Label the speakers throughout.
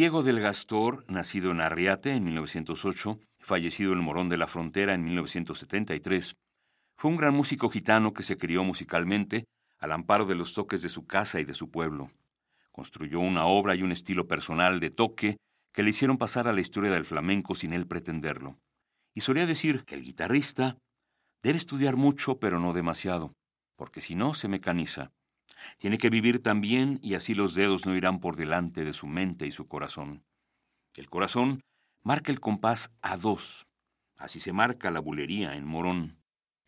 Speaker 1: Diego del Gastor, nacido en Arriate en 1908, fallecido en Morón de la Frontera en 1973, fue un gran músico gitano que se crió musicalmente al amparo de los toques de su casa y de su pueblo. Construyó una obra y un estilo personal de toque que le hicieron pasar a la historia del flamenco sin él pretenderlo. Y solía decir que el guitarrista debe estudiar mucho pero no demasiado, porque si no se mecaniza. Tiene que vivir también y así los dedos no irán por delante de su mente y su corazón. El corazón marca el compás a dos. Así se marca la bulería en Morón.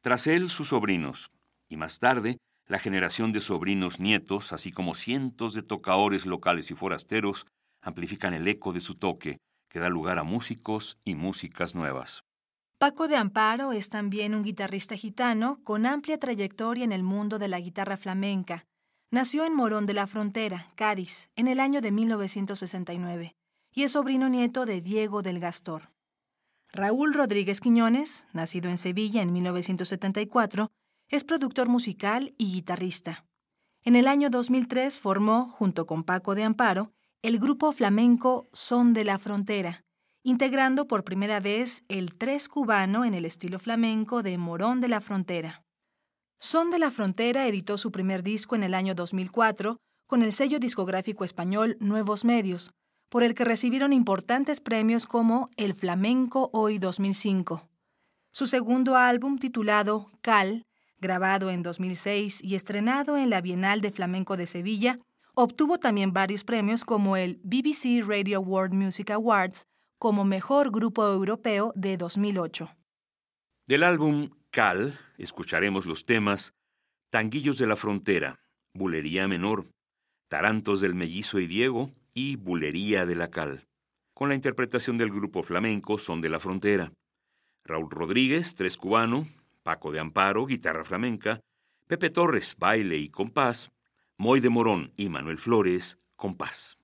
Speaker 1: Tras él sus sobrinos, y más tarde la generación de sobrinos nietos, así como cientos de tocaores locales y forasteros, amplifican el eco de su toque, que da lugar a músicos y músicas nuevas.
Speaker 2: Paco de Amparo es también un guitarrista gitano con amplia trayectoria en el mundo de la guitarra flamenca, Nació en Morón de la Frontera, Cádiz, en el año de 1969, y es sobrino nieto de Diego del Gastor. Raúl Rodríguez Quiñones, nacido en Sevilla en 1974, es productor musical y guitarrista. En el año 2003 formó, junto con Paco de Amparo, el grupo flamenco Son de la Frontera, integrando por primera vez el tres cubano en el estilo flamenco de Morón de la Frontera. Son de la Frontera editó su primer disco en el año 2004 con el sello discográfico español Nuevos Medios, por el que recibieron importantes premios como el Flamenco Hoy 2005. Su segundo álbum, titulado Cal, grabado en 2006 y estrenado en la Bienal de Flamenco de Sevilla, obtuvo también varios premios como el BBC Radio World Music Awards como Mejor Grupo Europeo de 2008.
Speaker 1: Del álbum Cal escucharemos los temas Tanguillos de la Frontera, Bulería Menor, Tarantos del Mellizo y Diego y Bulería de la Cal, con la interpretación del grupo flamenco Son de la Frontera. Raúl Rodríguez, tres cubano, Paco de Amparo, guitarra flamenca, Pepe Torres, baile y compás, Moy de Morón y Manuel Flores, compás.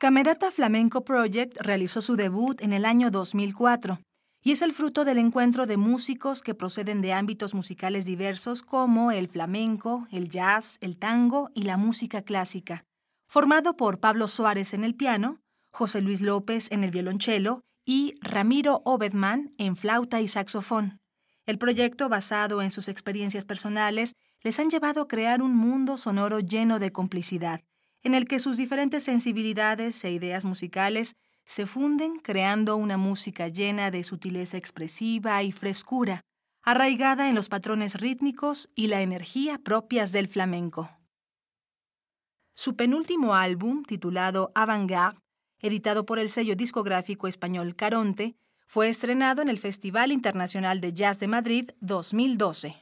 Speaker 2: Camerata Flamenco Project realizó su debut en el año 2004 y es el fruto del encuentro de músicos que proceden de ámbitos musicales diversos como el flamenco, el jazz, el tango y la música clásica, formado por Pablo Suárez en el piano, José Luis López en el violonchelo y Ramiro Obedman en flauta y saxofón. El proyecto, basado en sus experiencias personales, les han llevado a crear un mundo sonoro lleno de complicidad, en el que sus diferentes sensibilidades e ideas musicales se funden creando una música llena de sutileza expresiva y frescura, arraigada en los patrones rítmicos y la energía propias del flamenco. Su penúltimo álbum, titulado Avant-Garde, editado por el sello discográfico español Caronte, fue estrenado en el Festival Internacional de Jazz de Madrid 2012.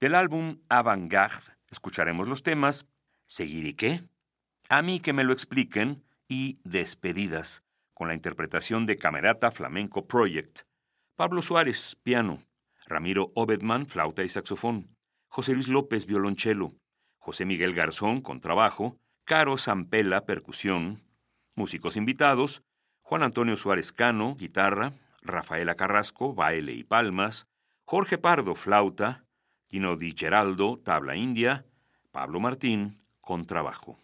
Speaker 1: Del álbum Avant-Garde escucharemos los temas Seguir y qué, A mí que me lo expliquen y Despedidas, con la interpretación de Camerata Flamenco Project. Pablo Suárez, piano. Ramiro Obedman, flauta y saxofón. José Luis López, violonchelo. José Miguel Garzón, contrabajo. Caro Zampela, percusión. Músicos invitados. Juan Antonio Suárez Cano, guitarra. Rafaela Carrasco, baile y palmas. Jorge Pardo, flauta. Tino Di Geraldo, tabla india. Pablo Martín, contrabajo.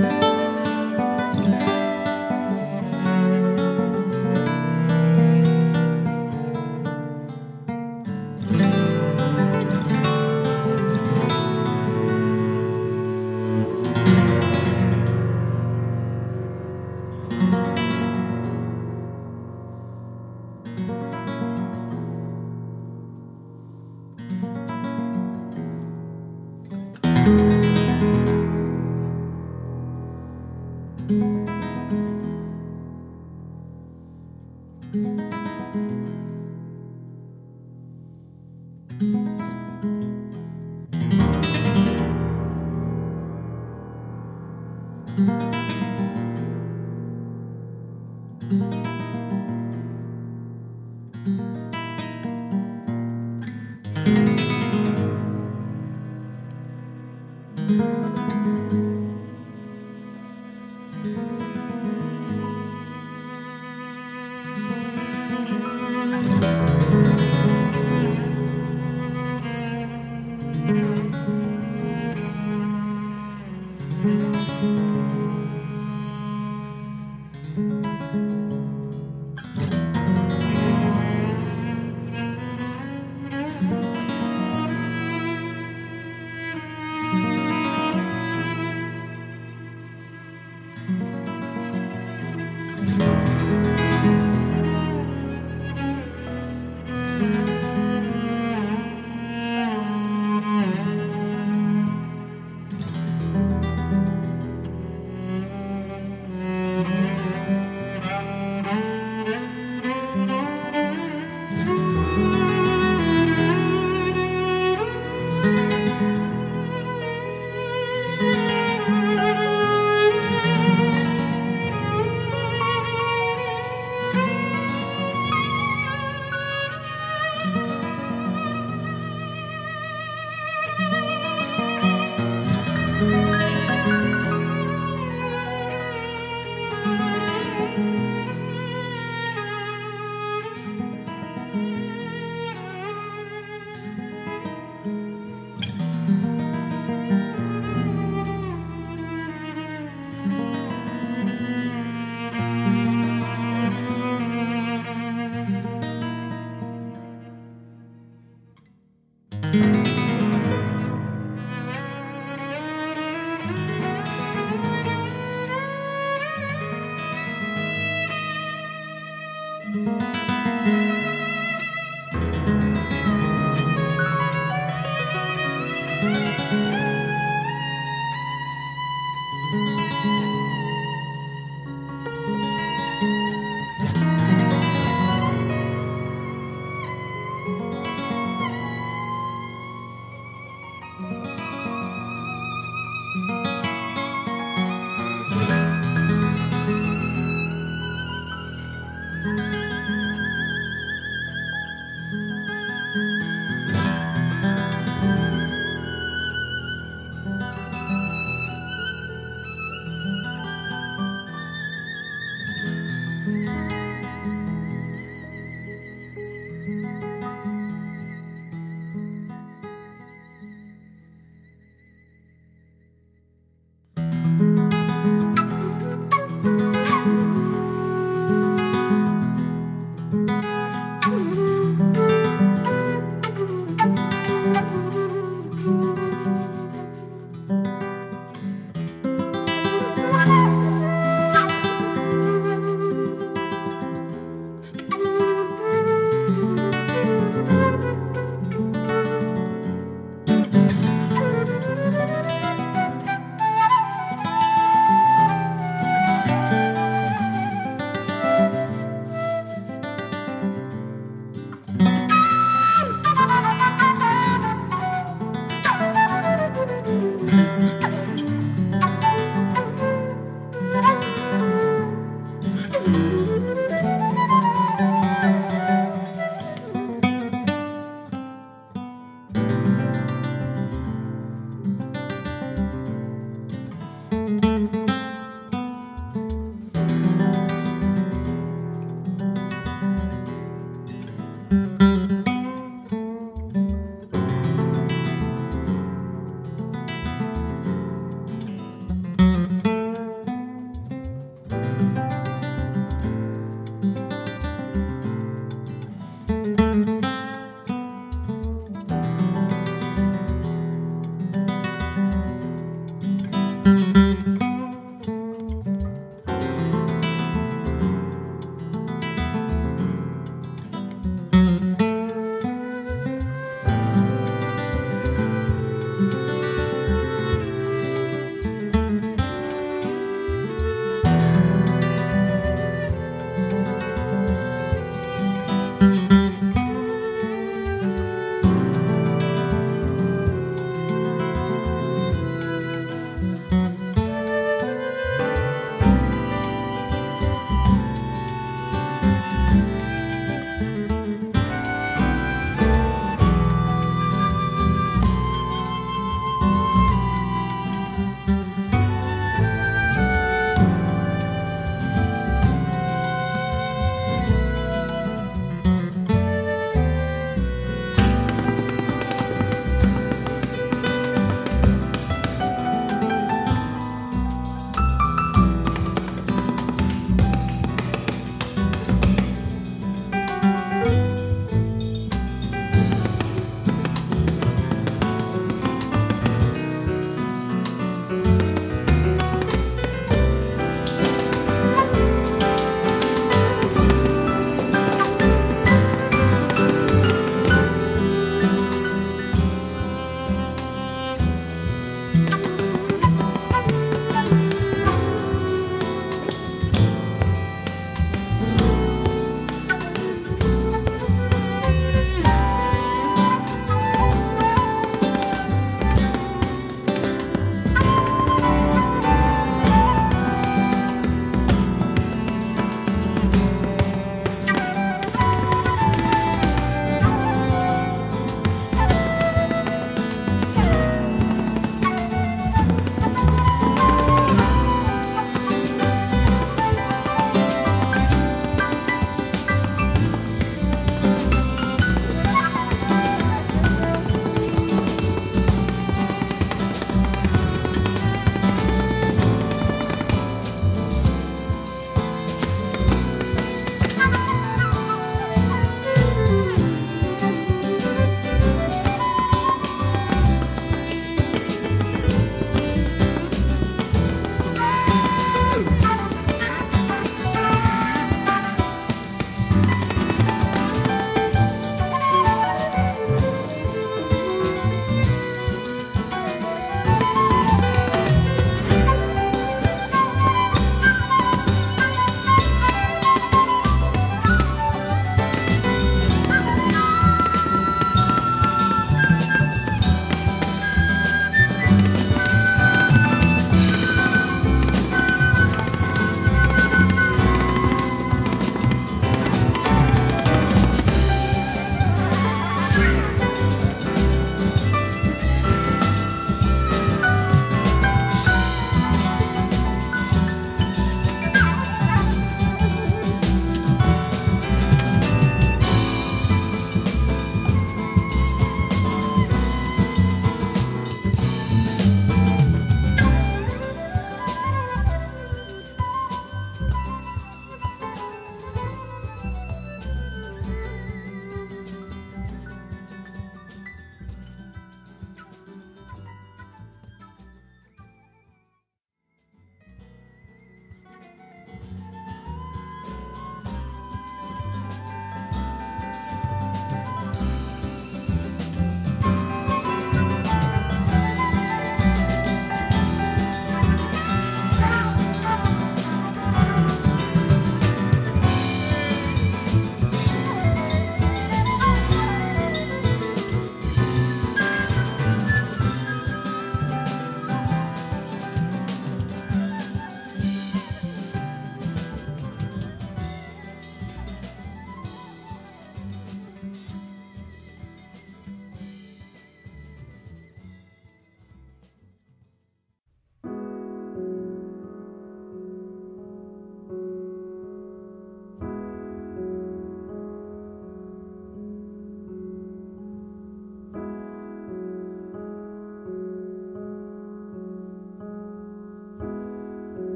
Speaker 3: Música